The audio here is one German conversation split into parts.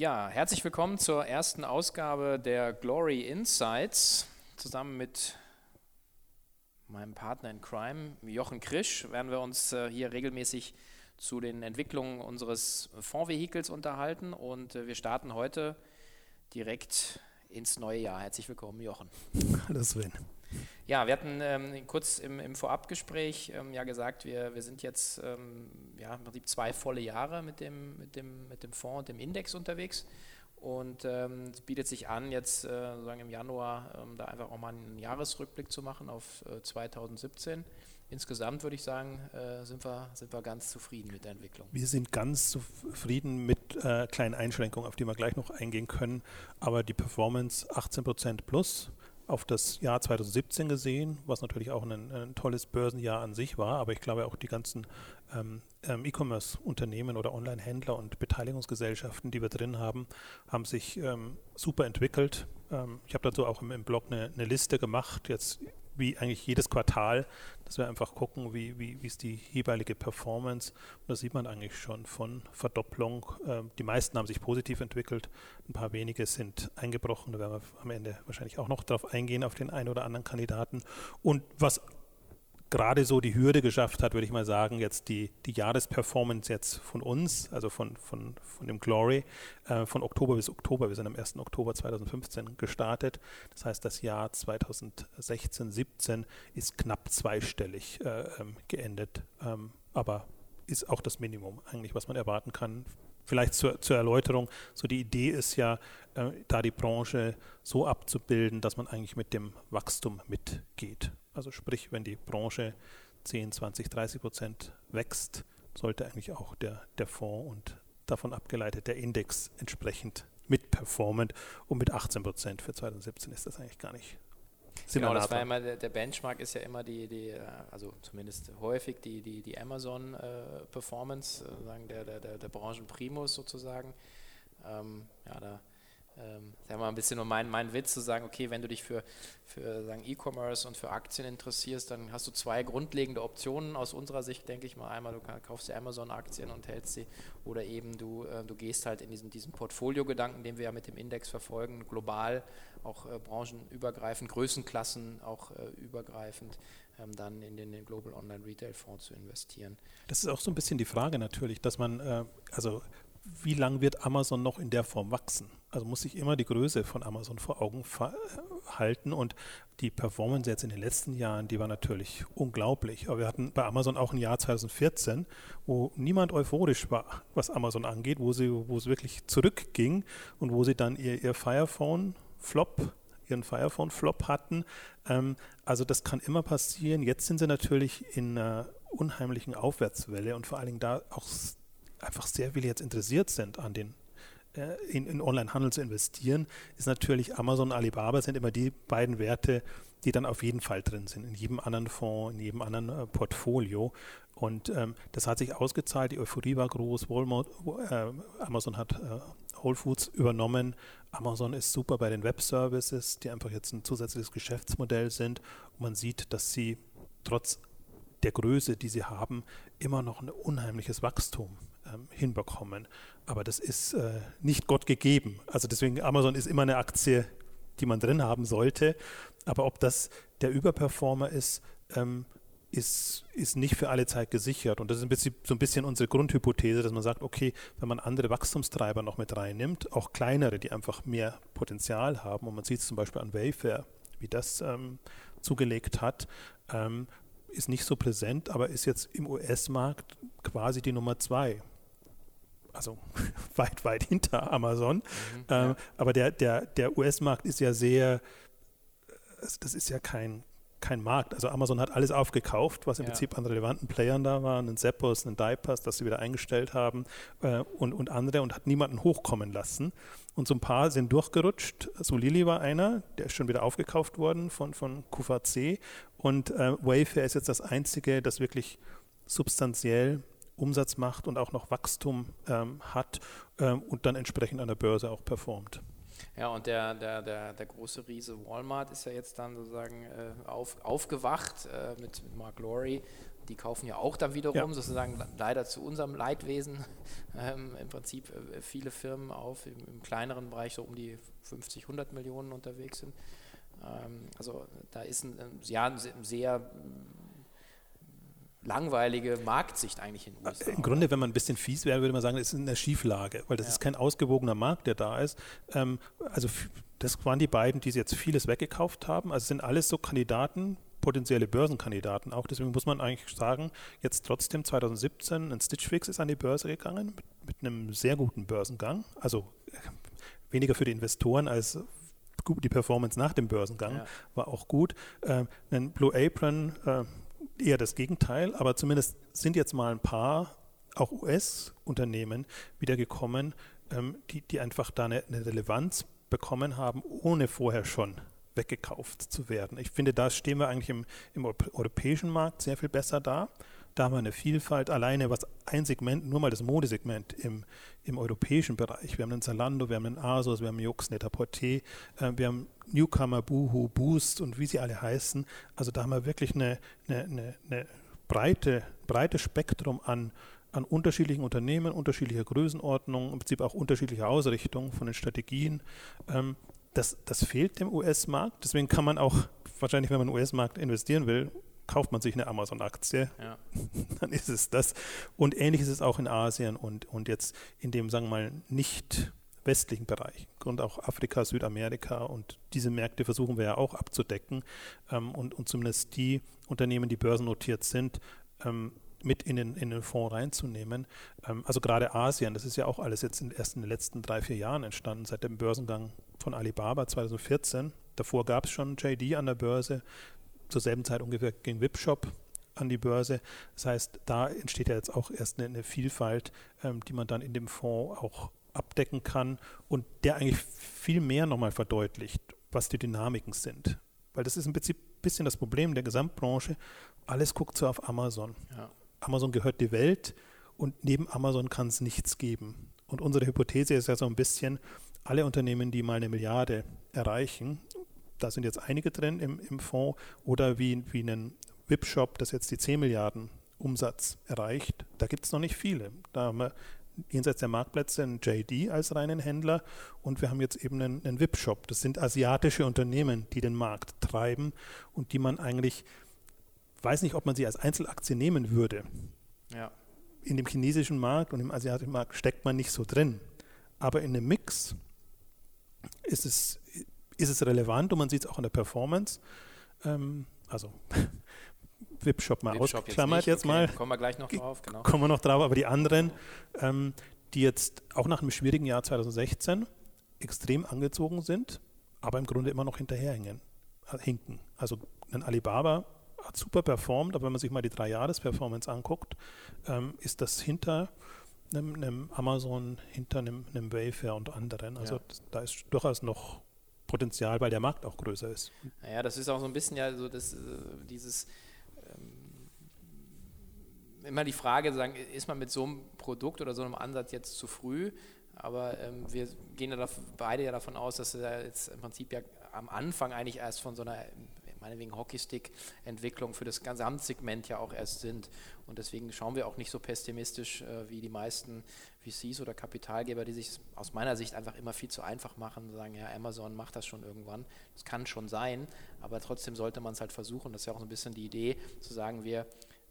Ja, herzlich willkommen zur ersten Ausgabe der Glory Insights. Zusammen mit meinem Partner in Crime, Jochen Krisch, werden wir uns äh, hier regelmäßig zu den Entwicklungen unseres Fondsvehikels unterhalten und äh, wir starten heute direkt ins neue Jahr. Herzlich willkommen, Jochen. Hallo Sven. Ja, wir hatten ähm, kurz im, im Vorabgespräch ähm, ja gesagt, wir, wir sind jetzt ähm, ja, im Prinzip zwei volle Jahre mit dem, mit dem, mit dem Fonds und dem Index unterwegs. Und ähm, es bietet sich an, jetzt äh, sozusagen im Januar ähm, da einfach auch mal einen Jahresrückblick zu machen auf äh, 2017. Insgesamt würde ich sagen, äh, sind, wir, sind wir ganz zufrieden mit der Entwicklung. Wir sind ganz zufrieden mit äh, kleinen Einschränkungen, auf die wir gleich noch eingehen können. Aber die Performance 18% plus auf das Jahr 2017 gesehen, was natürlich auch ein, ein, tolles Börsenjahr an sich war, aber ich glaube auch die ganzen ähm, ähm, E-Commerce-Unternehmen oder Online-Händler und Beteiligungsgesellschaften, die wir drin haben, haben sich ähm, super entwickelt. Ähm, ich habe dazu auch im, im Blog eine, eine, Liste gemacht, jetzt wie eigentlich jedes Quartal, dass wir einfach gucken, wie, wie, wie ist die jeweilige Performance. Und da sieht man eigentlich schon von Verdopplung. Ähm, die meisten haben sich positiv entwickelt, ein paar wenige sind eingebrochen. Da werden wir am Ende wahrscheinlich auch noch darauf eingehen, auf den einen oder anderen Kandidaten. Und was gerade so die Hürde geschafft hat, würde ich mal sagen, jetzt die, die Jahresperformance jetzt von uns, also von, von, von dem Glory, äh, von Oktober bis Oktober. Wir sind am 1. Oktober 2015 gestartet. Das heißt, das Jahr 2016, 17 ist knapp zweistellig äh, ähm, geendet. Ähm, aber ist auch das Minimum eigentlich, was man erwarten kann. Vielleicht zur, zur Erläuterung, so die Idee ist ja, äh, da die Branche so abzubilden, dass man eigentlich mit dem Wachstum mitgeht. Also sprich, wenn die Branche 10, 20, 30 Prozent wächst, sollte eigentlich auch der, der Fonds und davon abgeleitet der Index entsprechend mitperformen. Und mit 18 Prozent für 2017 ist das eigentlich gar nicht. Genau, das war immer der, der, Benchmark ist ja immer die, die äh, also zumindest häufig die, die, die Amazon äh, Performance, äh, sagen der, der, der, der Branchenprimus sozusagen. Ähm, ja, da ähm, sagen mal ein bisschen nur mein, mein Witz zu sagen, okay, wenn du dich für, für E-Commerce und für Aktien interessierst, dann hast du zwei grundlegende Optionen aus unserer Sicht, denke ich mal. Einmal, du kaufst dir Amazon-Aktien und hältst sie oder eben du, äh, du gehst halt in diesen, diesen Portfolio-Gedanken, den wir ja mit dem Index verfolgen, global, auch äh, branchenübergreifend, Größenklassen auch äh, übergreifend, ähm, dann in den, den Global Online Retail Fonds zu investieren. Das ist auch so ein bisschen die Frage natürlich, dass man, äh, also wie lang wird Amazon noch in der Form wachsen? Also muss ich immer die Größe von Amazon vor Augen halten und die Performance jetzt in den letzten Jahren, die war natürlich unglaublich. Aber wir hatten bei Amazon auch ein Jahr 2014, wo niemand euphorisch war, was Amazon angeht, wo sie, wo es wirklich zurückging und wo sie dann ihr, ihr Fire Phone Flop ihren Fire Phone Flop hatten. Ähm, also das kann immer passieren. Jetzt sind sie natürlich in einer unheimlichen Aufwärtswelle und vor allen Dingen da auch einfach sehr viele jetzt interessiert sind an den äh, in, in Onlinehandel zu investieren, ist natürlich Amazon und Alibaba sind immer die beiden Werte, die dann auf jeden Fall drin sind, in jedem anderen Fonds, in jedem anderen äh, Portfolio. Und ähm, das hat sich ausgezahlt, die Euphorie war groß, Walmart, äh, Amazon hat äh, Whole Foods übernommen. Amazon ist super bei den Web-Services, die einfach jetzt ein zusätzliches Geschäftsmodell sind. Und man sieht, dass sie trotz der Größe, die sie haben, immer noch ein unheimliches Wachstum ähm, hinbekommen. Aber das ist äh, nicht Gott gegeben. Also deswegen, Amazon ist immer eine Aktie, die man drin haben sollte. Aber ob das der Überperformer ist, ähm, ist, ist nicht für alle Zeit gesichert. Und das ist ein bisschen, so ein bisschen unsere Grundhypothese, dass man sagt, okay, wenn man andere Wachstumstreiber noch mit reinnimmt, auch kleinere, die einfach mehr Potenzial haben, und man sieht es zum Beispiel an Wayfair, wie das ähm, zugelegt hat, ähm, ist nicht so präsent, aber ist jetzt im US-Markt quasi die Nummer zwei. Also weit, weit hinter Amazon. Mhm, ähm, ja. Aber der, der, der US-Markt ist ja sehr, das ist ja kein, kein Markt. Also Amazon hat alles aufgekauft, was im ja. Prinzip an relevanten Playern da war, einen Zappos, einen Diapers, das sie wieder eingestellt haben äh, und, und andere und hat niemanden hochkommen lassen. Und so ein paar sind durchgerutscht. So Lilly war einer, der ist schon wieder aufgekauft worden von, von QVC. Und äh, Wayfair ist jetzt das einzige, das wirklich substanziell Umsatz macht und auch noch Wachstum ähm, hat ähm, und dann entsprechend an der Börse auch performt. Ja, und der, der, der, der große Riese Walmart ist ja jetzt dann sozusagen äh, auf, aufgewacht äh, mit Mark Lorry, die kaufen ja auch dann wiederum ja. sozusagen leider zu unserem Leidwesen ähm, im Prinzip äh, viele Firmen auf, im, im, kleineren Bereich so um die 50, 100 Millionen unterwegs sind. Ähm, also da ist ein, ja, ein sehr langweilige Marktsicht eigentlich in den USA. Im Grunde, wenn man ein bisschen fies wäre, würde man sagen, es ist eine Schieflage, weil das ja. ist kein ausgewogener Markt, der da ist. Ähm, also das waren die beiden, die jetzt vieles weggekauft haben. Also sind alles so Kandidaten, potenzielle Börsenkandidaten auch. Deswegen muss man eigentlich sagen, jetzt trotzdem 2017 ein Stitch Fix ist an die Börse gegangen mit, mit einem sehr guten Börsengang. Also äh, weniger für die Investoren als die Performance nach dem Börsengang ja. war auch gut. Äh, ein Blue Apron äh, eher das Gegenteil, aber zumindest sind jetzt mal ein paar auch US-Unternehmen wieder gekommen, ähm, die, die einfach da eine, eine Relevanz bekommen haben, ohne vorher schon weggekauft zu werden. Ich finde, da stehen wir eigentlich im, im europäischen Markt sehr viel besser da. Da haben wir eine Vielfalt, alleine was ein Segment, nur mal das Modesegment im, im europäischen Bereich. Wir haben einen Zalando, wir haben einen Asos, wir haben Jux, Net-a-Porter, äh, wir haben Newcomer, Boohoo, Boost und wie sie alle heißen. Also da haben wir wirklich eine, eine, eine, eine breite, breites Spektrum an, an unterschiedlichen Unternehmen, unterschiedlicher Größenordnung, im Prinzip auch unterschiedlicher Ausrichtung von den Strategien. Ähm, das, das fehlt dem US-Markt. Deswegen kann man auch wahrscheinlich, wenn man im US-Markt investieren will, kauft man sich eine Amazon-Aktie, ja. dann ist es das. Und ähnlich ist es auch in Asien und, und jetzt in dem, sagen wir mal, nicht westlichen Bereich und auch Afrika, Südamerika und diese Märkte versuchen wir ja auch abzudecken ähm, und, und zumindest die Unternehmen, die börsennotiert sind, ähm, mit in den, in den Fonds reinzunehmen. Ähm, also gerade Asien, das ist ja auch alles jetzt in, erst in den letzten drei, vier Jahren entstanden, seit dem Börsengang von Alibaba 2014. Davor gab es schon JD an der Börse, zur selben Zeit ungefähr ging Wipshop an die Börse. Das heißt, da entsteht ja jetzt auch erst eine, eine Vielfalt, ähm, die man dann in dem Fonds auch abdecken kann und der eigentlich viel mehr nochmal verdeutlicht, was die Dynamiken sind. Weil das ist im Prinzip ein bisschen das Problem der Gesamtbranche. Alles guckt so auf Amazon. Ja. Amazon gehört die Welt und neben Amazon kann es nichts geben. Und unsere Hypothese ist ja so ein bisschen, alle Unternehmen, die mal eine Milliarde erreichen, da sind jetzt einige drin im, im Fonds, oder wie, wie einen Webshop, das jetzt die 10 Milliarden Umsatz erreicht, da gibt es noch nicht viele. Da haben wir jenseits der Marktplätze einen JD als reinen Händler und wir haben jetzt eben einen, einen VIP-Shop. Das sind asiatische Unternehmen, die den Markt treiben und die man eigentlich, weiß nicht, ob man sie als Einzelaktie nehmen würde. Ja. In dem chinesischen Markt und im asiatischen Markt steckt man nicht so drin. Aber in einem Mix ist es, ist es relevant und man sieht es auch in der Performance. Ähm, also Webshop mal Webshop ausklammert jetzt, jetzt okay. mal. Kommen wir gleich noch drauf, genau. Kommen wir noch drauf, aber die anderen, ähm, die jetzt auch nach einem schwierigen Jahr 2016 extrem angezogen sind, aber im Grunde immer noch hinterherhängen, äh, hinken. Also ein Alibaba hat super performt, aber wenn man sich mal die drei Jahres-Performance anguckt, ähm, ist das hinter einem, einem, Amazon, hinter einem, einem Wayfair und anderen. Also ja. da ist durchaus noch Potenzial, weil der Markt auch größer ist. Naja, das ist auch so ein bisschen ja so das, äh, dieses immer die Frage, sagen, ist man mit so einem Produkt oder so einem Ansatz jetzt zu früh? Aber ähm, wir gehen ja beide ja davon aus, dass wir jetzt im Prinzip ja am Anfang eigentlich erst von so einer meinetwegen Hockeystick-Entwicklung für das Gesamtsegment ja auch erst sind. Und deswegen schauen wir auch nicht so pessimistisch äh, wie die meisten VCs oder Kapitalgeber, die sich aus meiner Sicht einfach immer viel zu einfach machen und sagen, ja, Amazon macht das schon irgendwann. Das kann schon sein, aber trotzdem sollte man es halt versuchen. Das ist ja auch so ein bisschen die Idee, zu sagen, wir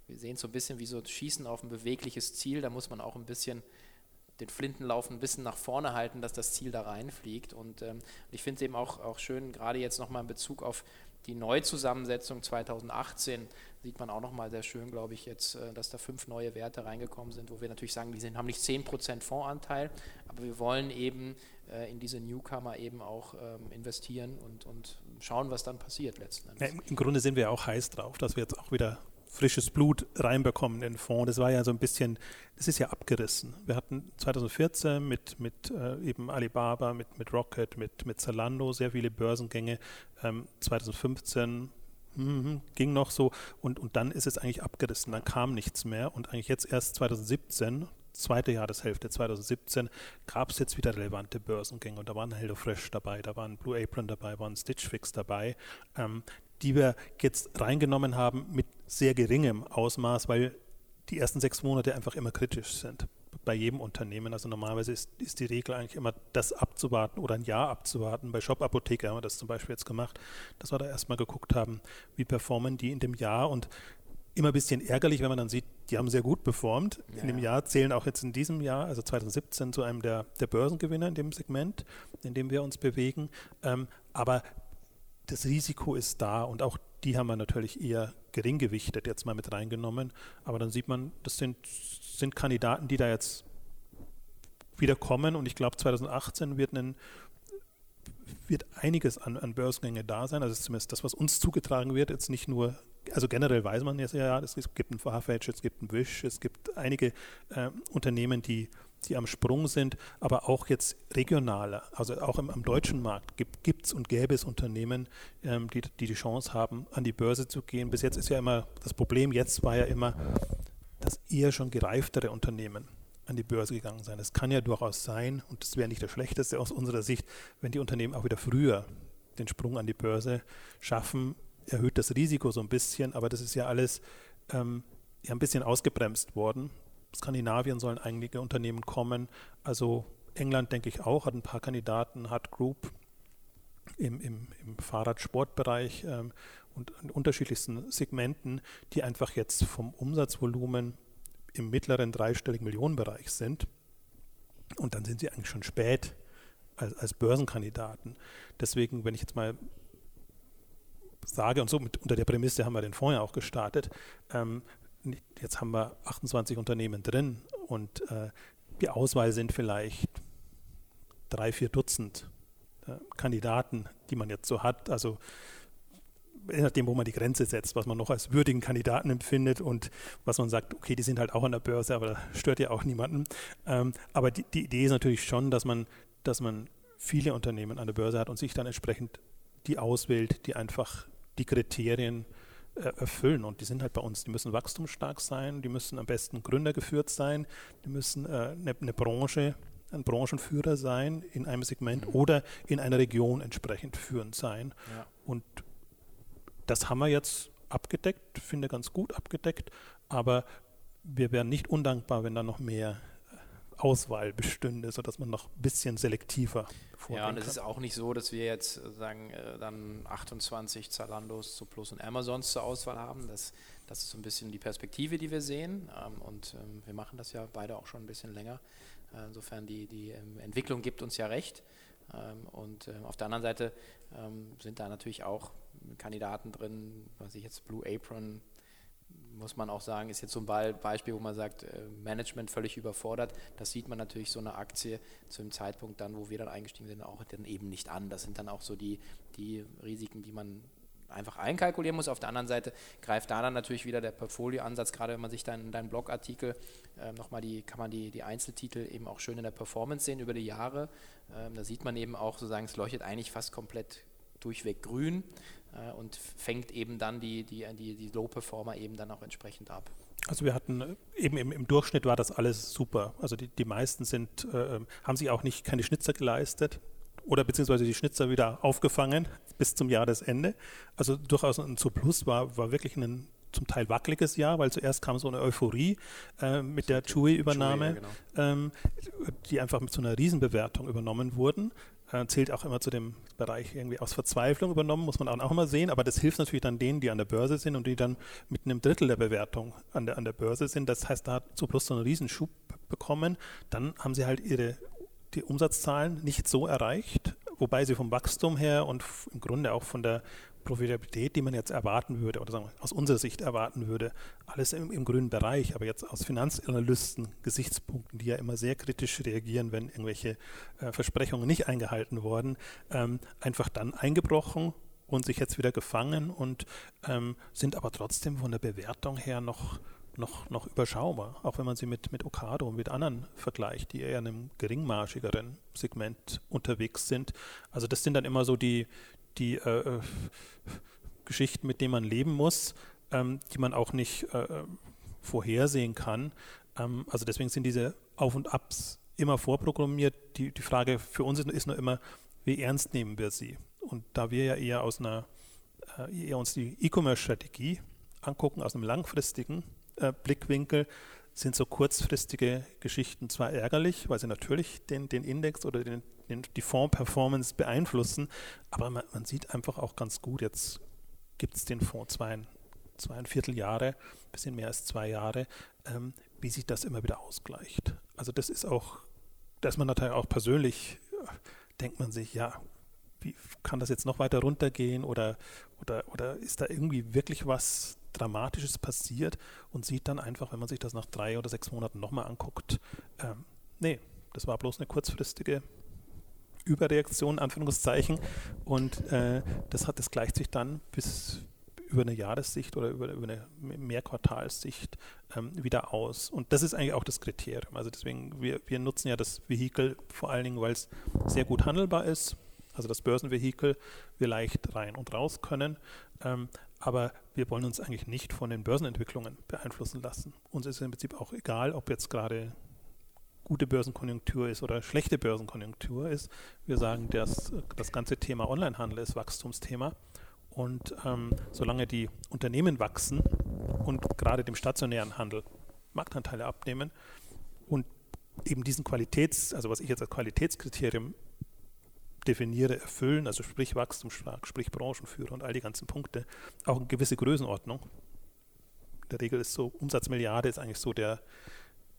wir sehen es so ein bisschen wie so Schießen auf ein bewegliches Ziel. Da muss man auch ein bisschen den Flintenlauf ein bisschen nach vorne halten, dass das Ziel da reinfliegt. Und ähm, ich finde es eben auch, auch schön, gerade jetzt nochmal in Bezug auf die Neuzusammensetzung 2018 sieht man auch nochmal sehr schön, glaube ich, jetzt, äh, dass da fünf neue Werte reingekommen sind, wo wir natürlich sagen, die sind, haben nicht 10% Fondsanteil, aber wir wollen eben äh, in diese Newcomer eben auch ähm, investieren und, und schauen, was dann passiert letzten Endes. Ja, Im Grunde sind wir auch heiß drauf, dass wir jetzt auch wieder frisches Blut reinbekommen in den Fonds. Das war ja so ein bisschen, das ist ja abgerissen. Wir hatten 2014 mit, mit äh, eben Alibaba, mit, mit Rocket, mit, mit Zalando sehr viele Börsengänge. Ähm, 2015 mhm, ging noch so und, und dann ist es eigentlich abgerissen. Dann kam nichts mehr und eigentlich jetzt erst 2017 zweite Jahreshälfte 2017 gab es jetzt wieder relevante Börsengänge und da waren HelloFresh dabei, da waren Blue Apron dabei, waren Stitch Fix dabei. Ähm, die wir jetzt reingenommen haben mit sehr geringem Ausmaß, weil die ersten sechs Monate einfach immer kritisch sind bei jedem Unternehmen. Also normalerweise ist, ist die Regel eigentlich immer das abzuwarten oder ein Jahr abzuwarten. Bei Shop Apotheke haben wir das zum Beispiel jetzt gemacht, dass wir da erstmal geguckt haben, wie performen die in dem Jahr und immer ein bisschen ärgerlich, wenn man dann sieht, die haben sehr gut performt. Ja. In dem Jahr zählen auch jetzt in diesem Jahr, also 2017, zu einem der, der Börsengewinner in dem Segment, in dem wir uns bewegen. Ähm, aber das Risiko ist da und auch die haben wir natürlich eher gering gewichtet jetzt mal mit reingenommen. Aber dann sieht man, das sind, sind Kandidaten, die da jetzt wieder kommen und ich glaube 2018 wird, ein, wird einiges an, an Börsengänge da sein. Also zumindest das, was uns zugetragen wird, jetzt nicht nur also generell weiß man jetzt ja, es gibt ein Farfetch, es gibt ein Wish, es gibt einige äh, Unternehmen, die, die am Sprung sind, aber auch jetzt regionaler, also auch im, am deutschen Markt gibt es und gäbe es Unternehmen, ähm, die, die die Chance haben, an die Börse zu gehen. Bis jetzt ist ja immer, das Problem jetzt war ja immer, dass eher schon gereiftere Unternehmen an die Börse gegangen sein. Es kann ja durchaus sein, und das wäre nicht das Schlechteste aus unserer Sicht, wenn die Unternehmen auch wieder früher den Sprung an die Börse schaffen, erhöht das Risiko so ein bisschen, aber das ist ja alles ähm, ja ein bisschen ausgebremst worden. Skandinavien sollen einige Unternehmen kommen, also England denke ich auch, hat ein paar Kandidaten, hat Group im, im, im Fahrradsportbereich ähm, und in unterschiedlichsten Segmenten, die einfach jetzt vom Umsatzvolumen im mittleren dreistelligen Millionenbereich sind. Und dann sind sie eigentlich schon spät als, als Börsenkandidaten. Deswegen, wenn ich jetzt mal sage, und so mit, unter der Prämisse haben wir den Fonds ja auch gestartet, ähm, jetzt haben wir 28 Unternehmen drin und äh, die Auswahl sind vielleicht drei, vier Dutzend äh, Kandidaten, die man jetzt so hat. Also je nachdem, wo man die Grenze setzt, was man noch als würdigen Kandidaten empfindet und was man sagt, okay, die sind halt auch an der Börse, aber das stört ja auch niemanden. Ähm, aber die, die Idee ist natürlich schon, dass man, dass man viele Unternehmen an der Börse hat und sich dann entsprechend die auswählt, die einfach die Kriterien äh, erfüllen. Und die sind halt bei uns, die müssen wachstumsstark sein, die müssen am besten gründergeführt sein, die müssen eine äh, ne, ne Branche, ein Branchenführer sein in einem Segment mhm. oder in einer Region entsprechend führend sein. Ja. Und das haben wir jetzt abgedeckt, finde ganz gut abgedeckt, aber wir wären nicht undankbar, wenn da noch mehr Auswahl bestünde, sodass man noch ein bisschen selektiver vorgehen Ja, und es ist auch nicht so, dass wir jetzt äh, sagen, äh, dann 28 Zalandos zu Plus und Amazons zur Auswahl haben. Das, das ist so ein bisschen die Perspektive, die wir sehen. Ähm, und ähm, wir machen das ja beide auch schon ein bisschen länger. Äh, insofern die, die ähm, Entwicklung gibt uns ja recht. Und auf der anderen Seite sind da natürlich auch Kandidaten drin, was ich jetzt Blue Apron, muss man auch sagen, ist jetzt so ein Beispiel, wo man sagt, äh, Management völlig überfordert. Das sieht man natürlich so eine Aktie zu dem Zeitpunkt dann, wo wir dann eingestiegen sind, auch dann eben nicht an. Das sind dann auch so die, die Risiken, die man einfach einkalkulieren muss. Auf der anderen Seite greift da dann natürlich wieder der Portfolioansatz, gerade wenn man sich dann in deinen Blogartikel äh, nochmal die, kann man die, die Einzeltitel eben auch schön in der Performance sehen über die Jahre. Ähm, da sieht man eben auch sozusagen, es leuchtet eigentlich fast komplett durchweg grün und fängt eben dann die, die, die, die Low-Performer eben dann auch entsprechend ab. Also wir hatten äh, eben im, im, Durchschnitt war das alles super. Also die, die meisten sind, äh, ähm, haben sich auch nicht keine Schnitzer geleistet oder beziehungsweise die Schnitzer wieder aufgefangen bis zum Jahresende. Also durchaus ein Surplus war, war wirklich ein zum Teil wackeliges Jahr, weil zuerst kam so eine Euphorie äh, mit der Chewy-Übernahme, genau. ähm, die einfach mit so einer Riesenbewertung übernommen wurden äh, zählt auch immer zu dem Bereich irgendwie aus Verzweiflung übernommen, muss man auch immer sehen, aber das hilft natürlich dann denen, die an der Börse sind und die dann mit einem Drittel der Bewertung an der, an der Börse sind. Das heißt, da hat Zuplus so einen Riesenschub bekommen. Dann haben sie halt ihre die Umsatzzahlen nicht so erreicht, wobei sie vom Wachstum her und im Grunde auch von der Profitabilität, die man jetzt erwarten würde oder sagen wir, aus unserer Sicht erwarten würde, alles im, im grünen Bereich, aber jetzt aus Finanzanalysten Gesichtspunkten, die ja immer sehr kritisch reagieren, wenn irgendwelche äh, Versprechungen nicht eingehalten wurden, ähm, einfach dann eingebrochen und sich jetzt wieder gefangen und ähm, sind aber trotzdem von der Bewertung her noch noch, noch überschaubar, auch wenn man sie mit, mit Okado und mit anderen vergleicht, die eher in einem geringmarschigeren Segment unterwegs sind. Also das sind dann immer so die, die äh, äh, Geschichten, mit denen man leben muss, ähm, die man auch nicht äh, äh, vorhersehen kann. Ähm, also deswegen sind diese Auf und Abs immer vorprogrammiert. Die, die Frage für uns ist nur immer, wie ernst nehmen wir sie? Und da wir ja eher aus einer äh, uns die E-Commerce-Strategie angucken aus einem langfristigen äh, Blickwinkel, sind so kurzfristige Geschichten zwar ärgerlich, weil sie natürlich den, den Index oder den, die Fonds-Performance beeinflussen, aber man, man, sieht einfach auch ganz gut, jetzt gibt es den Fonds zwei, zweieinviertel Jahre, ein bisschen mehr als zwei Jahre, ähm, wie sich das immer wieder ausgleicht. Also das ist auch, dass man natürlich auch persönlich, äh, denkt man sich, ja, wie kann das jetzt noch weiter runtergehen oder, oder, oder ist da irgendwie wirklich was Dramatisches passiert? Und sieht dann einfach, wenn man sich das nach drei oder sechs Monaten nochmal anguckt, ähm, nee, das war bloß eine kurzfristige Überreaktion, Anführungszeichen. Und äh, das, hat, das gleicht sich dann bis über eine Jahressicht oder über, über eine Mehrquartalssicht ähm, wieder aus. Und das ist eigentlich auch das Kriterium. Also deswegen, wir, wir nutzen ja das Vehikel vor allen Dingen, weil es sehr gut handelbar ist. Also das Börsenvehikel, wir leicht rein und raus können. Ähm, aber wir wollen uns eigentlich nicht von den Börsenentwicklungen beeinflussen lassen. Uns ist im Prinzip auch egal, ob jetzt gerade gute Börsenkonjunktur ist oder schlechte Börsenkonjunktur ist. Wir sagen, dass das ganze Thema Onlinehandel ist Wachstumsthema. Und ähm, solange die Unternehmen wachsen und gerade dem stationären Handel Marktanteile abnehmen und eben diesen Qualitäts, also was ich jetzt als Qualitätskriterium definiere, erfüllen, also sprich wachstumsstark, sprich Branchenführer und all die ganzen Punkte, auch eine gewisse Größenordnung. In der Regel ist so, Umsatzmilliarde ist eigentlich so der,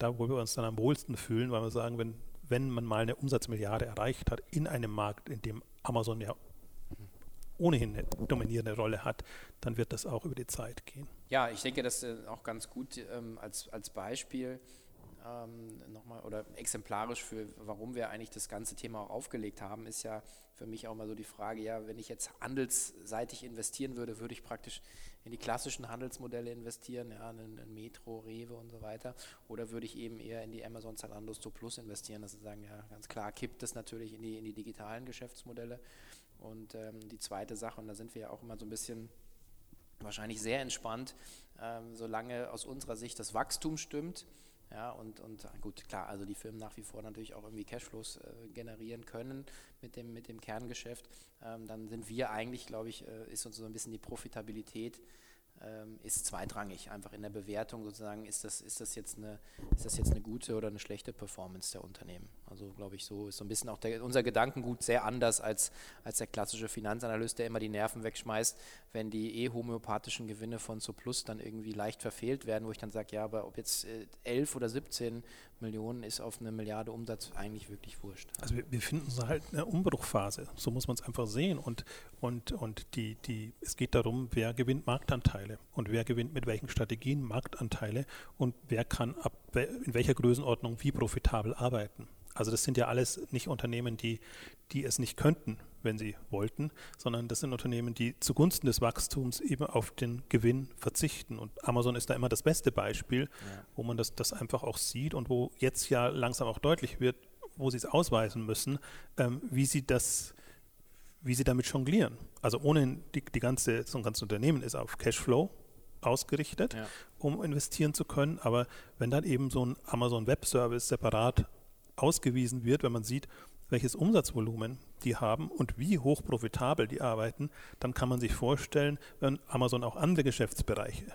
da wo wir uns dann am wohlsten fühlen, weil wir sagen, wenn, wenn man mal eine Umsatzmilliarde erreicht hat in einem Markt, in dem Amazon ja ohnehin eine dominierende Rolle hat, dann wird das auch über die Zeit gehen. Ja, ich denke, das ist auch ganz gut ähm, als, als Beispiel ähm, nochmal oder exemplarisch für, warum wir eigentlich das ganze Thema auch aufgelegt haben, ist ja für mich auch mal so die Frage, ja, wenn ich jetzt handelsseitig investieren würde, würde ich praktisch in die klassischen Handelsmodelle investieren, ja, in, in Metro, Rewe und so weiter, oder würde ich eben eher in die Amazon Zalando Store Plus investieren, das ist sagen, ja, ganz klar kippt es natürlich in die, in die digitalen Geschäftsmodelle. Und ähm, die zweite Sache, und da sind wir ja auch immer so ein bisschen wahrscheinlich sehr entspannt, ähm, solange aus unserer Sicht das Wachstum stimmt, ja, und, und gut, klar, also die Firmen nach wie vor natürlich auch irgendwie Cashflows äh, generieren können mit dem, mit dem Kerngeschäft. Ähm, dann sind wir eigentlich, glaube ich, äh, ist uns so ein bisschen die Profitabilität ähm, ist zweitrangig. Einfach in der Bewertung sozusagen, ist das, ist, das jetzt eine, ist das jetzt eine gute oder eine schlechte Performance der Unternehmen. Also glaube ich, so ist so ein bisschen auch der, unser Gedankengut sehr anders als, als der klassische Finanzanalyst, der immer die Nerven wegschmeißt, wenn die eh homöopathischen Gewinne von Soplus dann irgendwie leicht verfehlt werden, wo ich dann sage, ja, aber ob jetzt äh, 11 oder 17 Millionen ist auf eine Milliarde Umsatz eigentlich wirklich wurscht. Also wir, wir finden uns halt eine Umbruchphase, so muss man es einfach sehen. Und, und, und die, die, es geht darum, wer gewinnt Marktanteile und wer gewinnt mit welchen Strategien Marktanteile und wer kann ab in welcher Größenordnung wie profitabel arbeiten. Also das sind ja alles nicht Unternehmen, die, die es nicht könnten, wenn sie wollten, sondern das sind Unternehmen, die zugunsten des Wachstums eben auf den Gewinn verzichten. Und Amazon ist da immer das beste Beispiel, ja. wo man das, das einfach auch sieht und wo jetzt ja langsam auch deutlich wird, wo sie es ausweisen müssen, ähm, wie sie das wie sie damit jonglieren. Also ohne die, die ganze, so ein ganzes Unternehmen ist auf Cashflow ausgerichtet, ja. um investieren zu können. Aber wenn dann eben so ein Amazon Web Service separat ausgewiesen wird, wenn man sieht, welches Umsatzvolumen die haben und wie hoch profitabel die arbeiten, dann kann man sich vorstellen, wenn Amazon auch andere Geschäftsbereiche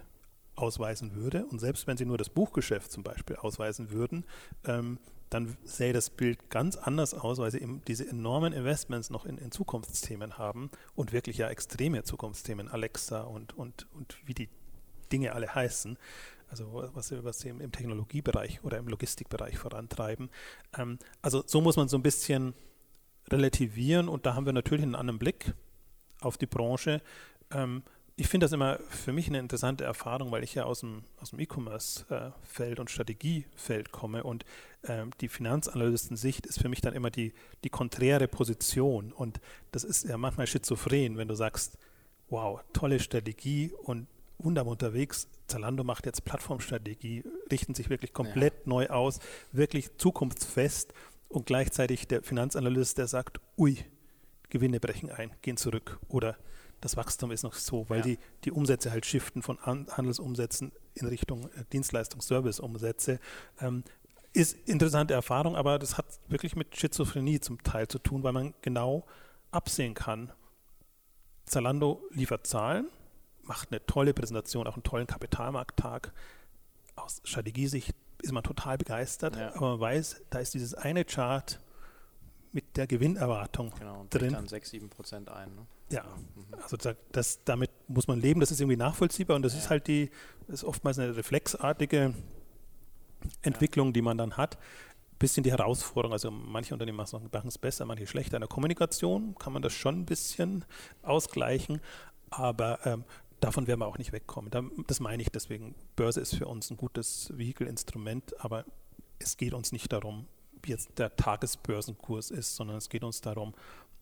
ausweisen würde. Und selbst wenn sie nur das Buchgeschäft zum Beispiel ausweisen würden, ähm, dann sähe das Bild ganz anders aus, weil sie eben diese enormen Investments noch in, in Zukunftsthemen haben und wirklich ja extreme Zukunftsthemen, Alexa und, und, und wie die Dinge alle heißen also was, was sie im, Technologiebereich oder im Logistikbereich vorantreiben. Ähm, also so muss man so ein bisschen relativieren und da haben wir natürlich einen anderen Blick auf die Branche. Ähm, ich finde das immer für mich eine interessante Erfahrung, weil ich ja aus dem, aus dem E-Commerce-Feld und Strategiefeld komme und ähm, die Finanzanalysten-Sicht ist für mich dann immer die, die konträre Position und das ist ja manchmal schizophren, wenn du sagst, wow, tolle Strategie und wunderbar unterwegs. Zalando macht jetzt Plattformstrategie, richten sich wirklich komplett ja. neu aus, wirklich zukunftsfest und gleichzeitig der Finanzanalyst, der sagt, ui, Gewinne brechen ein, gehen zurück oder das Wachstum ist noch so, weil ja. die, die Umsätze halt shiften von Handelsumsätzen in Richtung äh, Dienstleistungs-Service-Umsätze. Ähm, ist interessante Erfahrung, aber das hat wirklich mit Schizophrenie zum Teil zu tun, weil man genau absehen kann, Zalando liefert Zahlen, macht eine tolle Präsentation, auch einen tollen Kapitalmarkttag. Aus Strategiesicht ist man total begeistert, ja. aber man weiß, da ist dieses eine Chart mit der Gewinnerwartung genau, drin. dann 6, 7 Prozent ein. Ne? Ja, mhm. also das, damit muss man leben, das ist irgendwie nachvollziehbar und das ja. ist halt die, das ist oftmals eine reflexartige Entwicklung, ja. die man dann hat. Bisschen die Herausforderung, also manche Unternehmen machen es besser, manche schlechter. In der Kommunikation kann man das schon ein bisschen ausgleichen, aber ähm, davon werden wir auch nicht wegkommen. das meine ich deswegen. Börse ist für uns ein gutes Vehikel-Instrument, aber es geht uns nicht darum, wie jetzt der Tagesbörsenkurs ist, sondern es geht uns darum,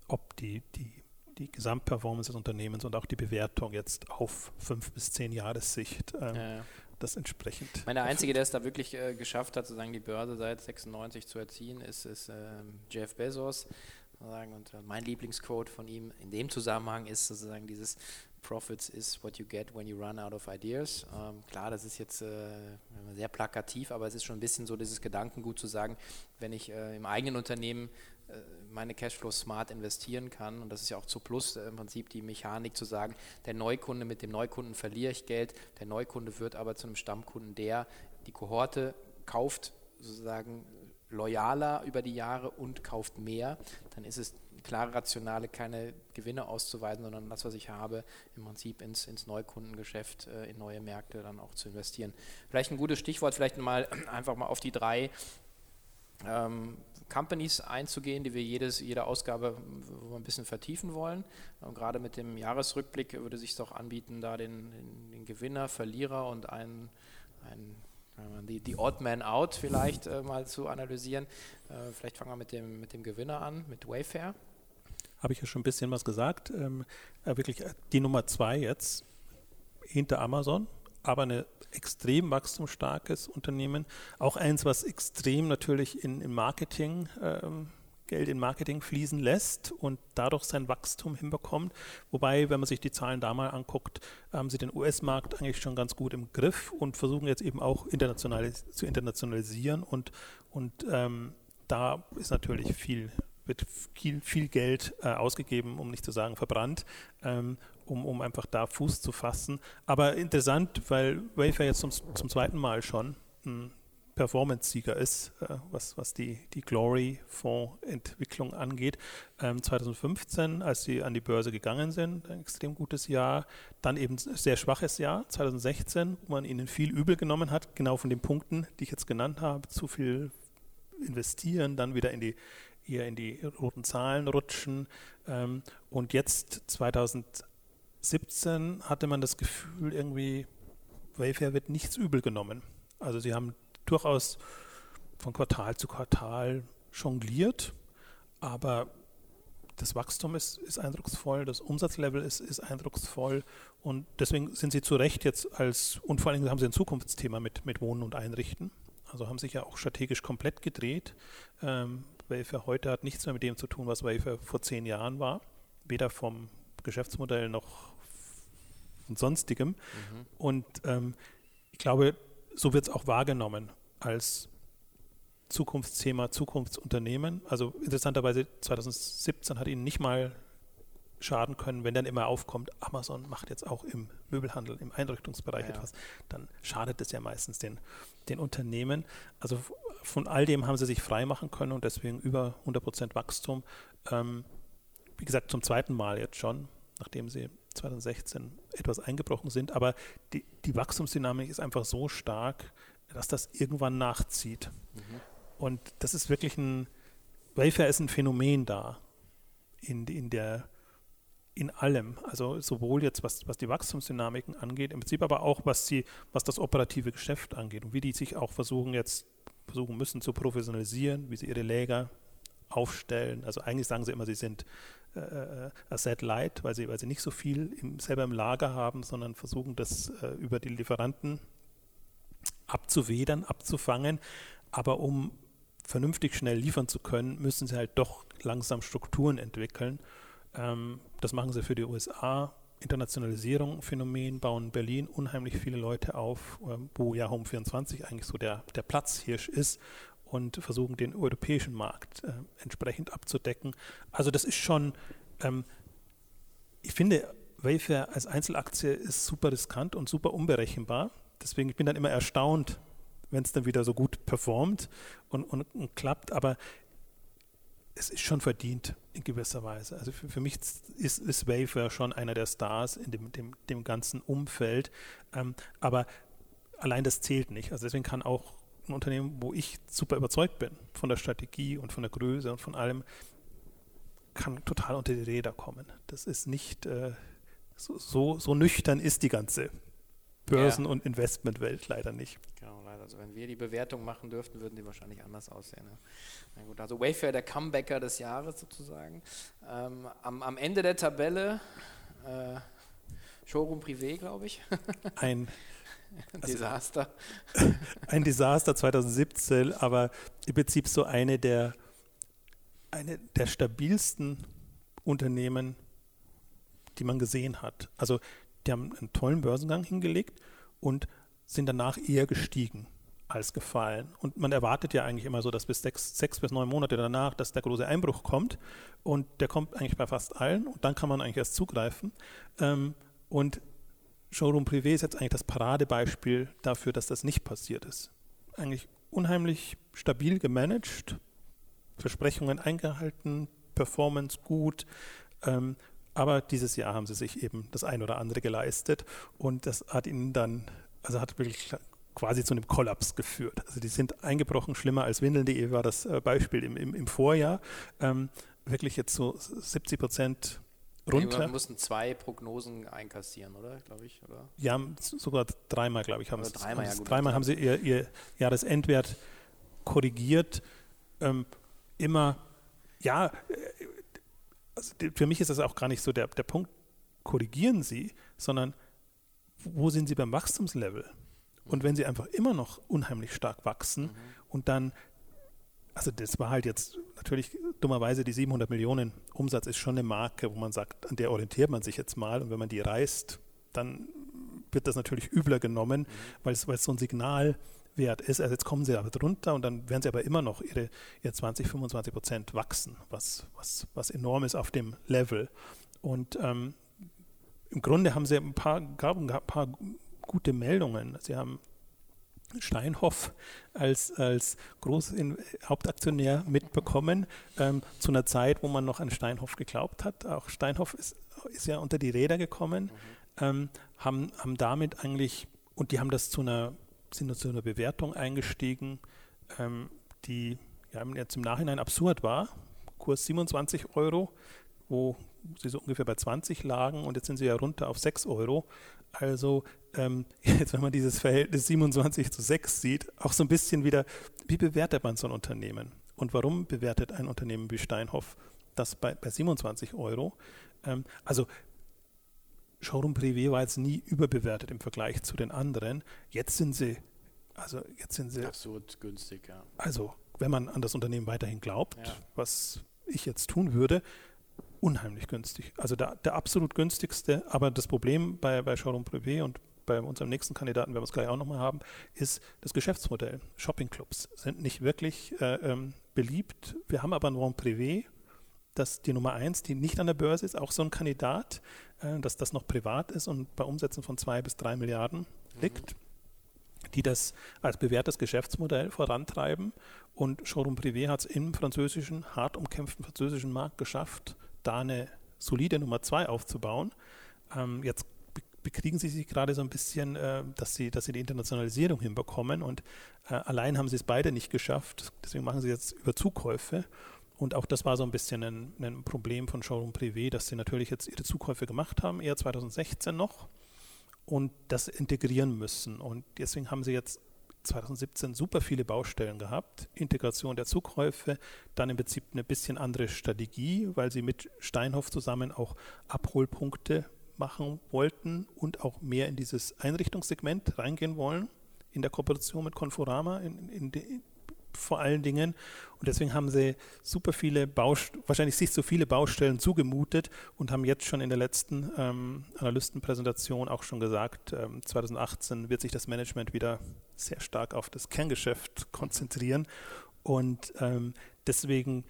ob die, die, die Gesamtperformance des Unternehmens und auch die Bewertung jetzt auf fünf bis zehn Jahressicht ähm, ja, ja. das entsprechend. Meine, der Einzige, der es da wirklich äh, geschafft hat, sozusagen die Börse seit 96 zu erziehen, ist, ist äh, Jeff Bezos. Und äh, mein Lieblingsquote von ihm in dem Zusammenhang ist sozusagen dieses Profits is what you get when you run out of ideas. Ähm, klar, das ist jetzt äh, sehr plakativ, aber es ist schon ein bisschen so dieses Gedankengut zu sagen, wenn ich äh, im eigenen Unternehmen äh, meine Cashflows smart investieren kann, und das ist ja auch zu Plus äh, im Prinzip die Mechanik zu sagen, der Neukunde, mit dem Neukunden verliere ich Geld, der Neukunde wird aber zu einem Stammkunden, der die Kohorte kauft, sozusagen loyaler über die Jahre und kauft mehr, dann ist es klare Rationale, keine Gewinne auszuweisen, sondern das, was ich habe, im Prinzip ins, ins Neukundengeschäft, äh, in neue Märkte dann auch zu investieren. Vielleicht ein gutes Stichwort, vielleicht mal einfach mal auf die drei ähm, Companies einzugehen, die wir jedes, jede Ausgabe ein bisschen vertiefen wollen. Und gerade mit dem Jahresrückblick würde sich doch anbieten, da den, den, den Gewinner, Verlierer und einen, einen die, die Odd Man Out vielleicht äh, mal zu analysieren. Äh, vielleicht fangen wir mit dem, mit dem Gewinner an, mit Wayfair habe ich ja schon ein bisschen was gesagt. Ähm, äh, wirklich äh, die Nummer zwei jetzt hinter Amazon, aber ein extrem wachstumsstarkes Unternehmen. Auch eins, was extrem natürlich in, in Marketing, ähm, Geld in Marketing fließen lässt und dadurch sein Wachstum hinbekommt. Wobei, wenn man sich die Zahlen da mal anguckt, haben sie den US-Markt eigentlich schon ganz gut im Griff und versuchen jetzt eben auch international zu internationalisieren und, und ähm, da ist natürlich viel wird viel, viel Geld äh, ausgegeben, um nicht zu sagen verbrannt, ähm, um, um einfach da Fuß zu fassen. Aber interessant, weil Wayfair jetzt zum, zum zweiten Mal schon ein Performance-Sieger ist, äh, was, was die, die Glory-Fonds-Entwicklung angeht. Ähm, 2015, als sie an die Börse gegangen sind, ein extrem gutes Jahr. Dann eben sehr schwaches Jahr, 2016, wo man ihnen viel übel genommen hat, genau von den Punkten, die ich jetzt genannt habe, zu viel investieren, dann wieder in die eher in die roten Zahlen rutschen. Ähm, und jetzt 2017 hatte man das Gefühl, irgendwie Wayfair wird nichts übel genommen. Also sie haben durchaus von Quartal zu Quartal jongliert, aber das Wachstum ist, ist eindrucksvoll, das Umsatzlevel ist, ist eindrucksvoll und deswegen sind sie zu Recht jetzt als, und vor allem haben sie ein Zukunftsthema mit, mit Wohnen und Einrichten. Also haben sich ja auch strategisch komplett gedreht. Ähm, Wayfair heute hat nichts mehr mit dem zu tun, was Wayfair vor zehn Jahren war. Weder vom Geschäftsmodell noch von sonstigem. Mhm. Und ähm, ich glaube, so wird es auch wahrgenommen als Zukunftsthema, Zukunftsunternehmen. Also interessanterweise 2017 hat ihnen nicht mal schaden können, wenn dann immer aufkommt, Amazon macht jetzt auch im Möbelhandel, im Einrichtungsbereich ja. etwas, dann schadet es ja meistens den, den Unternehmen. Also von all dem haben sie sich frei machen können und deswegen über 100% Wachstum. Ähm, wie gesagt, zum zweiten Mal jetzt schon, nachdem sie 2016 etwas eingebrochen sind. Aber die, die Wachstumsdynamik ist einfach so stark, dass das irgendwann nachzieht. Mhm. Und das ist wirklich ein, Wayfair ist ein Phänomen da in, in der in allem, also sowohl jetzt was, was die Wachstumsdynamiken angeht, im Prinzip aber auch was sie, was das operative Geschäft angeht und wie die sich auch versuchen jetzt versuchen müssen zu professionalisieren, wie sie ihre Läger aufstellen. Also eigentlich sagen sie immer, sie sind äh, äh, Asset Light, weil sie, weil sie nicht so viel im, selber im Lager haben, sondern versuchen das äh, über die Lieferanten abzuwedern, abzufangen. Aber um vernünftig schnell liefern zu können, müssen sie halt doch langsam Strukturen entwickeln. Ähm, das machen sie für die USA. Internationalisierung, Phänomen, bauen Berlin unheimlich viele Leute auf, ähm, wo ja Home 24 eigentlich so der, der Platzhirsch ist und versuchen den europäischen Markt äh, entsprechend abzudecken. Also das ist schon ähm, ich finde, Wayfair als Einzelaktie ist super riskant und super unberechenbar. Deswegen ich bin dann immer erstaunt, wenn es dann wieder so gut performt und, und, und, klappt. Aber es ist schon verdient in gewisser Weise. Also für, für mich ist, ist Wayfair schon einer der Stars in dem, dem, dem ganzen Umfeld. Ähm, aber allein das zählt nicht. Also deswegen kann auch ein Unternehmen, wo ich super überzeugt bin von der Strategie und von der Größe und von allem, kann total unter die Räder kommen. Das ist nicht äh, so, so, so, nüchtern ist die ganze Börsen- ja. und Investmentwelt leider nicht. Genau, leider. Also wenn wir die Bewertung machen dürften, würden die wahrscheinlich anders aussehen. Ja. Na gut, also Wayfair, der Comebacker des Jahres sozusagen. Ähm, am, am, Ende der Tabelle äh, Showroom Privé, glaube ich. Ein also Desaster. Ein Desaster 2017, aber im Prinzip so eine der, eine der stabilsten Unternehmen, die man gesehen hat. Also die haben einen tollen Börsengang hingelegt und sind danach eher gestiegen als gefallen. Und man erwartet ja eigentlich immer so, dass bis sechs, sechs bis neun Monate danach, dass der große Einbruch kommt. Und der kommt eigentlich bei fast allen. Und dann kann man eigentlich erst zugreifen. Ähm, und Showroom Privé ist jetzt eigentlich das Paradebeispiel dafür, dass das nicht passiert ist. Eigentlich unheimlich stabil gemanagt, Versprechungen eingehalten, Performance gut. Ähm, aber dieses Jahr haben sie sich eben das ein oder andere geleistet und das hat ihnen dann, also hat wirklich quasi zu einem Kollaps geführt. Also die sind eingebrochen, schlimmer als Windeln.de war das äh, Beispiel im, im, im Vorjahr. Ähm, wirklich jetzt so 70 Prozent runter. Wir mussten zwei Prognosen einkassieren, oder? Glaube ich, oder? Ja, sogar dreimal, glaube ich, haben sie. Dreimal, ja, gut, dreimal haben sie ihr, ihr Jahresendwert korrigiert. Ähm, immer, ja, äh, also für mich ist das auch gar nicht so der, der Punkt, korrigieren sie, sondern wo sind sie beim Wachstumslevel? Und wenn sie einfach immer noch unheimlich stark wachsen mhm. und dann also das war halt jetzt natürlich dummerweise die 700 Millionen Umsatz ist schon eine Marke, wo man sagt, an der orientiert man sich jetzt mal und wenn man die reißt, dann wird das natürlich übler genommen, mhm. weil, es, weil es so ein Signalwert ist. Also jetzt kommen sie aber drunter und dann werden sie aber immer noch ihre, ihre 20, 25 Prozent wachsen, was, was, was enorm ist auf dem Level. Und ähm, im Grunde haben sie ein paar, gab ein paar gute Meldungen. Sie haben Steinhoff als, als Großhauptaktionär mitbekommen, ähm, zu einer Zeit, wo man noch an Steinhoff geglaubt hat. Auch Steinhoff ist, ist ja unter die Räder gekommen, mhm. ähm, haben, haben damit eigentlich, und die haben das zu einer, sind zu einer Bewertung eingestiegen, ähm, die ja, jetzt im Nachhinein absurd war. Kurs 27 Euro, wo sie so ungefähr bei 20 lagen und jetzt sind sie ja runter auf 6 Euro. Also ähm, jetzt, wenn man dieses Verhältnis 27 zu 6 sieht, auch so ein bisschen wieder, wie bewertet man so ein Unternehmen? Und warum bewertet ein Unternehmen wie Steinhoff das bei, bei 27 Euro? Ähm, also Showroom Privé war jetzt nie überbewertet im Vergleich zu den anderen. Jetzt sind sie, also jetzt sind sie absurd günstig, ja. Also wenn man an das Unternehmen weiterhin glaubt, ja. was ich jetzt tun würde, unheimlich günstig. Also der, der absolut günstigste, aber das Problem bei, bei Showroom Privé und bei unserem nächsten Kandidaten, werden wir es gleich auch nochmal haben, ist das Geschäftsmodell. Shoppingclubs sind nicht wirklich äh, ähm, beliebt. Wir haben aber ein Rond Privé, das die Nummer eins, die nicht an der Börse ist, auch so ein Kandidat, äh, dass das noch privat ist und bei Umsätzen von zwei bis drei Milliarden liegt, mhm. die das als bewährtes Geschäftsmodell vorantreiben. Und Showroom Privé hat es im französischen, hart umkämpften französischen Markt geschafft, da eine solide Nummer zwei aufzubauen. Ähm, jetzt bekriegen sie sich gerade so ein bisschen, äh, dass, sie, dass sie die Internationalisierung hinbekommen und äh, allein haben sie es beide nicht geschafft. Deswegen machen sie jetzt über Zukäufe. Und auch das war so ein bisschen ein, ein Problem von Showroom Privé, dass sie natürlich jetzt ihre Zukäufe gemacht haben, eher 2016 noch, und das integrieren müssen. Und deswegen haben sie jetzt 2017 super viele Baustellen gehabt. Integration der Zukäufe, dann im Prinzip eine bisschen andere Strategie, weil sie mit Steinhoff zusammen auch Abholpunkte machen wollten und auch mehr in dieses Einrichtungssegment reingehen wollen, in der Kooperation mit Conforama, in, in, in vor allen Dingen. Und deswegen haben sie super viele Baustellen, wahrscheinlich sich so viele Baustellen zugemutet und haben jetzt schon in der letzten ähm, Analystenpräsentation auch schon gesagt, ähm, 2018 wird sich das Management wieder sehr stark auf das Kerngeschäft konzentrieren. Und ähm, deswegen,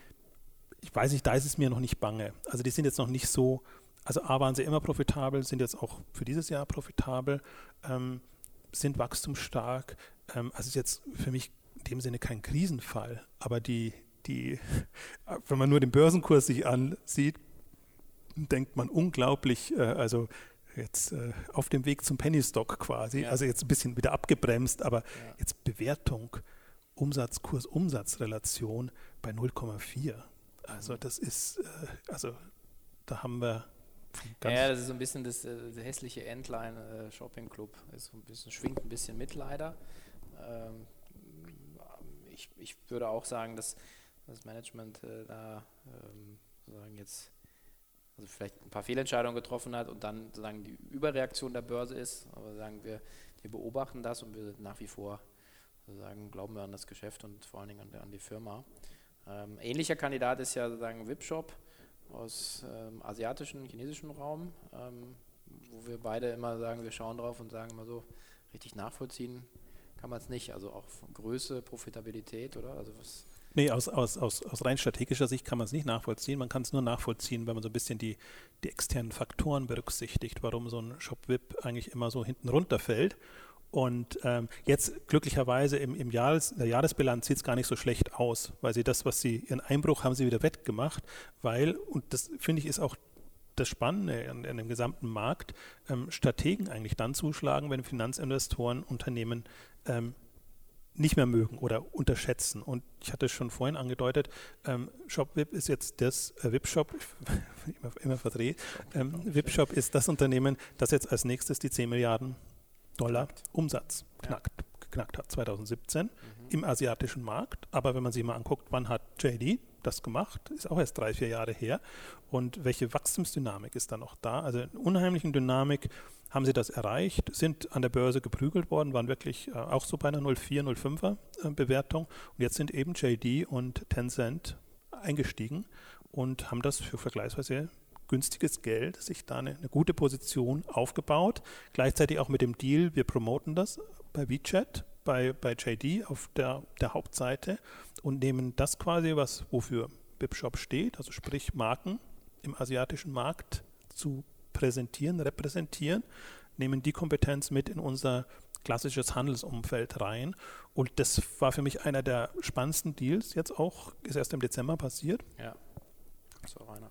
ich weiß nicht, da ist es mir noch nicht bange. Also die sind jetzt noch nicht so also A waren sie immer profitabel, sind jetzt auch für dieses Jahr profitabel, ähm, sind wachstumsstark. Ähm, also ist jetzt für mich in dem Sinne kein Krisenfall, aber die, die, wenn man nur den Börsenkurs sich ansieht, denkt man unglaublich, äh, also jetzt äh, auf dem Weg zum Penny Stock quasi, ja. also jetzt ein bisschen wieder abgebremst, aber ja. jetzt Bewertung, Umsatz-Kurs-Umsatz-Relation bei 0,4. Also das ist, äh, also da haben wir ja, das ist so ein bisschen das, das hässliche Endline Shopping Club. Ist so ein bisschen, schwingt ein bisschen mit leider. Ich, ich würde auch sagen, dass das Management äh, da ähm, sozusagen jetzt also vielleicht ein paar Fehlentscheidungen getroffen hat und dann sozusagen die Überreaktion der Börse ist. Aber sagen wir, wir beobachten das und wir sind nach wie vor sozusagen glauben wir an das Geschäft und vor allen Dingen an, die, an die Firma. Ähm, ähnlicher Kandidat ist ja sozusagen Wipshop aus ähm, asiatischen, chinesischen Raum, ähm, wo wir beide immer sagen, wir schauen drauf und sagen immer so, richtig nachvollziehen kann man es nicht. Also auch Größe, Profitabilität, oder? Also was Nee, aus, aus, aus, aus rein strategischer Sicht kann man es nicht nachvollziehen. Man kann es nur nachvollziehen, wenn man so ein bisschen die, die externen Faktoren berücksichtigt, warum so ein Shop-VIP eigentlich immer so hinten runterfällt. Und ähm, jetzt glücklicherweise im, im Jahres, in der Jahresbilanz sieht es gar nicht so schlecht aus, weil sie das, was sie, ihren Einbruch haben sie wieder wettgemacht, weil, und das finde ich ist auch das Spannende an, an dem gesamten Markt, ähm, Strategen eigentlich dann zuschlagen, wenn Finanzinvestoren Unternehmen ähm, nicht mehr mögen oder unterschätzen. Und ich hatte es schon vorhin angedeutet, ähm, ShopWip ist jetzt das, äh, WipShop, immer, immer verdreht, ähm, WipShop ist das Unternehmen, das jetzt als nächstes die 10 Milliarden Dollar Umsatz knackt, ja. Geknackt hat 2017 mhm. im asiatischen Markt. Aber wenn man sich mal anguckt, wann hat JD das gemacht, ist auch erst drei, vier Jahre her. Und welche Wachstumsdynamik ist da noch da? Also eine unheimliche Dynamik haben sie das erreicht, sind an der Börse geprügelt worden, waren wirklich äh, auch so bei einer 0,4, 0,5er äh, Bewertung. Und jetzt sind eben JD und Tencent eingestiegen und haben das für vergleichsweise günstiges Geld sich da eine, eine, gute Position aufgebaut. Gleichzeitig auch mit dem Deal, wir promoten das bei WeChat, bei, bei JD auf der, der Hauptseite und nehmen das quasi, was wofür Webshop steht, also sprich Marken im asiatischen Markt zu präsentieren, repräsentieren, nehmen die Kompetenz mit in unser klassisches Handelsumfeld rein. Und das war für mich einer der spannendsten Deals, jetzt auch, ist erst im Dezember passiert. Ja.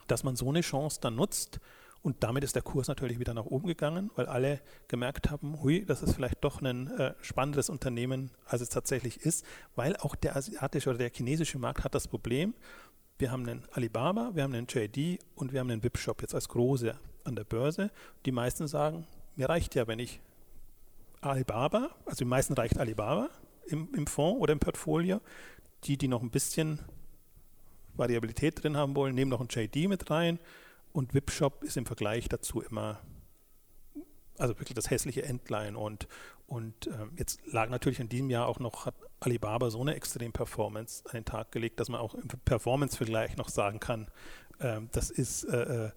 Dass man so eine Chance dann nutzt. Und damit ist der Kurs natürlich wieder nach oben gegangen, weil alle gemerkt haben, hui, das ist vielleicht doch ein äh, spannenderes Unternehmen, als es tatsächlich ist, weil auch der asiatische oder der chinesische Markt hat das Problem, wir haben einen Alibaba, wir haben einen JD und wir haben einen Webshop jetzt als große an der Börse. Die meisten sagen, mir reicht ja, wenn ich Alibaba, also die meisten reicht Alibaba im, im Fonds oder im Portfolio. Die, die noch ein bisschen Variabilität drin haben wollen, nehmen noch ein JD mit rein und Webshop ist im Vergleich dazu immer also wirklich das hässliche Endline und, und ähm, jetzt lag natürlich in diesem Jahr auch noch, hat Alibaba so eine extrem Performance an den Tag gelegt, dass man auch im Performance-Vergleich noch sagen kann, ähm, das ist äh, äh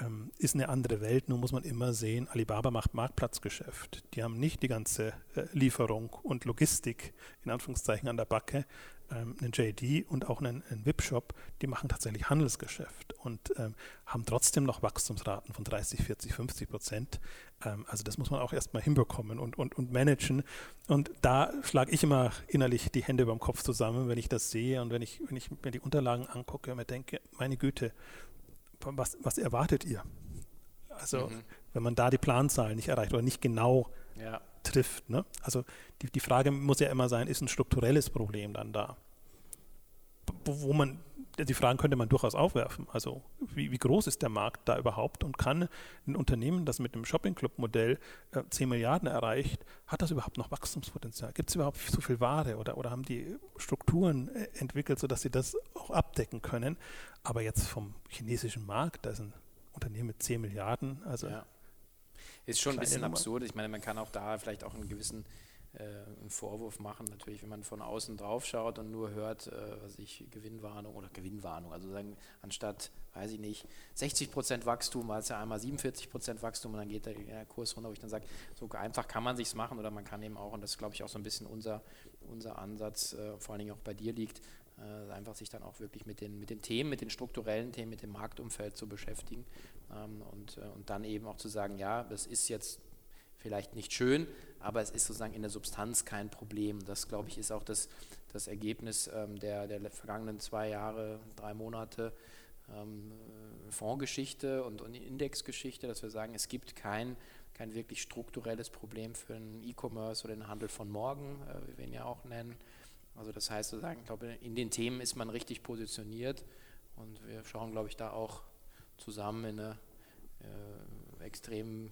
ähm, ist eine andere Welt. Nur muss man immer sehen, Alibaba macht Marktplatzgeschäft. Die haben nicht die ganze äh, Lieferung und Logistik in Anführungszeichen an der Backe. Ähm, einen JD und auch einen, einen VIP-Shop, die machen tatsächlich Handelsgeschäft und ähm, haben trotzdem noch Wachstumsraten von 30, 40, 50 Prozent. Ähm, also das muss man auch erstmal hinbekommen und, und, und managen. Und da schlage ich immer innerlich die Hände beim Kopf zusammen, wenn ich das sehe und wenn ich, wenn ich mir die Unterlagen angucke und mir denke, meine Güte, was, was erwartet ihr? Also, mhm. wenn man da die Planzahlen nicht erreicht oder nicht genau ja. Trifft. Ne? Also, die, die Frage muss ja immer sein, ist ein strukturelles Problem dann da? Wo, wo man, die Fragen könnte man durchaus aufwerfen. Also, wie, wie, groß ist der Markt da überhaupt und kann ein Unternehmen, das mit dem Shopping-Club-Modell äh, 10 Milliarden erreicht, hat das überhaupt noch Wachstumspotenzial? Gibt es überhaupt so viel Ware oder, oder haben die Strukturen äh, entwickelt, sodass sie das auch abdecken können? Aber jetzt vom chinesischen Markt, da ist ein Unternehmen mit 10 Milliarden, also. Ja. Ist schon ein bisschen Nummer. absurd. Ich meine, man kann auch da vielleicht auch einen gewissen äh, einen Vorwurf machen, natürlich, wenn man von außen drauf schaut und nur hört, äh, was ich, Gewinnwarnung oder Gewinnwarnung, also sagen, anstatt, weiß ich nicht, 60 Prozent Wachstum, war es ja einmal 47 Prozent Wachstum und dann geht der, der Kurs runter, wo ich dann sage, so einfach kann man sich's machen oder man kann eben auch, und das ist, glaube ich, auch so ein bisschen unser, unser Ansatz, äh, vor allen Dingen auch bei dir liegt, äh, einfach sich dann auch wirklich mit den, mit den Themen, mit den strukturellen Themen, mit dem Marktumfeld zu beschäftigen ähm, und, äh, und dann eben auch zu sagen, ja, das ist jetzt vielleicht nicht schön, aber es ist sozusagen in der Substanz kein Problem. Das, glaube ich, ist auch das, das Ergebnis ähm, der, der vergangenen zwei Jahre, drei Monate ähm, Fondsgeschichte und, und Indexgeschichte, dass wir sagen, es gibt kein, kein wirklich strukturelles Problem für den E-Commerce oder den Handel von morgen, äh, wie wir ihn ja auch nennen. Also das heißt sozusagen, ich glaube, in den Themen ist man richtig positioniert und wir schauen, glaube ich, da auch zusammen in eine äh, extrem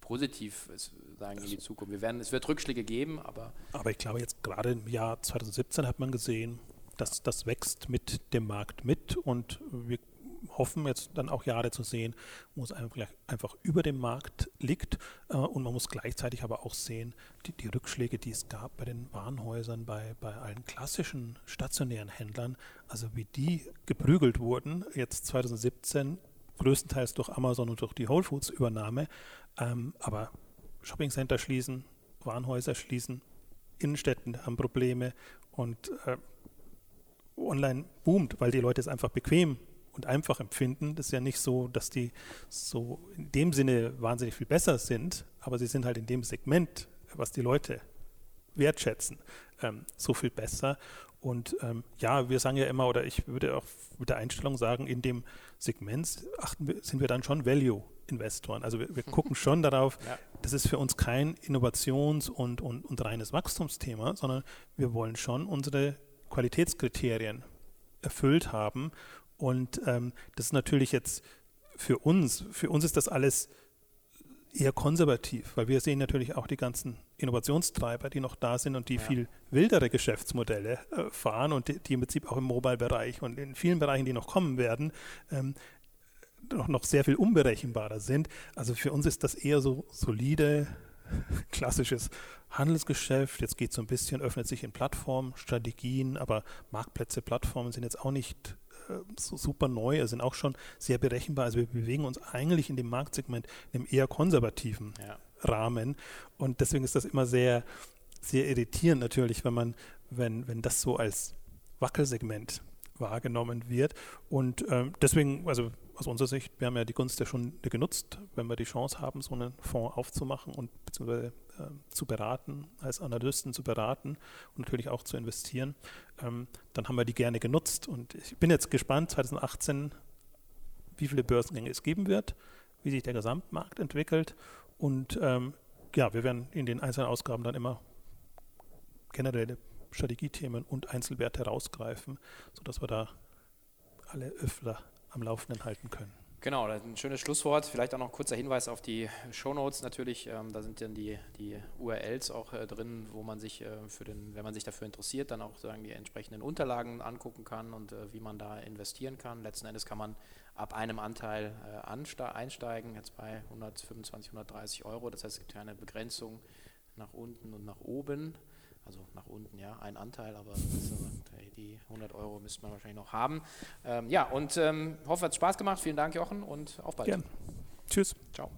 positiv sagen in die Zukunft. Wir werden, es wird Rückschläge geben, aber. Aber ich glaube, jetzt gerade im Jahr 2017 hat man gesehen, dass das wächst mit dem Markt mit und wir hoffen jetzt dann auch Jahre zu sehen, wo es einfach über dem Markt liegt. Äh, und man muss gleichzeitig aber auch sehen, die, die Rückschläge, die es gab bei den Warenhäusern, bei, bei allen klassischen stationären Händlern, also wie die geprügelt wurden, jetzt 2017 größtenteils durch Amazon und durch die Whole Foods Übernahme. Ähm, aber Shopping Center schließen, Warenhäuser schließen, Innenstädten haben Probleme und äh, online boomt, weil die Leute es einfach bequem und einfach empfinden. Das ist ja nicht so, dass die so in dem Sinne wahnsinnig viel besser sind, aber sie sind halt in dem Segment, was die Leute wertschätzen, ähm, so viel besser. Und ähm, ja, wir sagen ja immer, oder ich würde auch mit der Einstellung sagen, in dem Segment achten wir, sind wir dann schon Value-Investoren. Also wir, wir gucken schon darauf, ja. das ist für uns kein Innovations- und, und, und reines Wachstumsthema, sondern wir wollen schon unsere Qualitätskriterien erfüllt haben und ähm, das ist natürlich jetzt für uns, für uns ist das alles eher konservativ, weil wir sehen natürlich auch die ganzen Innovationstreiber, die noch da sind und die ja. viel wildere Geschäftsmodelle äh, fahren und die, die, im Prinzip auch im Mobile-Bereich und in vielen Bereichen, die noch kommen werden, ähm, noch, noch sehr viel unberechenbarer sind. Also für uns ist das eher so solide, klassisches Handelsgeschäft. Jetzt geht es so ein bisschen, öffnet sich in Plattformen, Strategien, aber Marktplätze, Plattformen sind jetzt auch nicht so super neu, sind auch schon sehr berechenbar. Also wir bewegen uns eigentlich in dem Marktsegment in einem eher konservativen ja. Rahmen. Und deswegen ist das immer sehr, sehr irritierend natürlich, wenn man, wenn, wenn das so als Wackelsegment wahrgenommen wird. Und ähm, deswegen, also aus unserer Sicht, wir haben ja die Gunst der Stunde genutzt, wenn wir die Chance haben, so einen Fonds aufzumachen und beziehungsweise äh, zu beraten, als Analysten zu beraten und natürlich auch zu investieren, ähm, dann haben wir die gerne genutzt. Und ich bin jetzt gespannt, 2018, wie viele Börsengänge es geben wird, wie sich der Gesamtmarkt entwickelt. Und ähm, ja, wir werden in den einzelnen Ausgaben dann immer generelle Strategiethemen und Einzelwerte herausgreifen, sodass wir da alle Öffler am Laufenden halten können. Genau, ein schönes Schlusswort. Vielleicht auch noch ein kurzer Hinweis auf die Shownotes natürlich. Ähm, da sind dann die, die URLs auch äh, drin, wo man sich äh, für den, wenn man sich dafür interessiert, dann auch sagen die entsprechenden Unterlagen angucken kann und äh, wie man da investieren kann. Letzten Endes kann man ab einem Anteil äh, einsteigen, jetzt bei 125, 130 Euro. Das heißt, es gibt keine Begrenzung nach unten und nach oben. Also nach unten, ja, ein Anteil, aber die 100 Euro müsste man wahrscheinlich noch haben. Ähm, ja, und ähm, hoffe, es hat Spaß gemacht. Vielen Dank, Jochen, und auf bald. Gern. Tschüss. Ciao.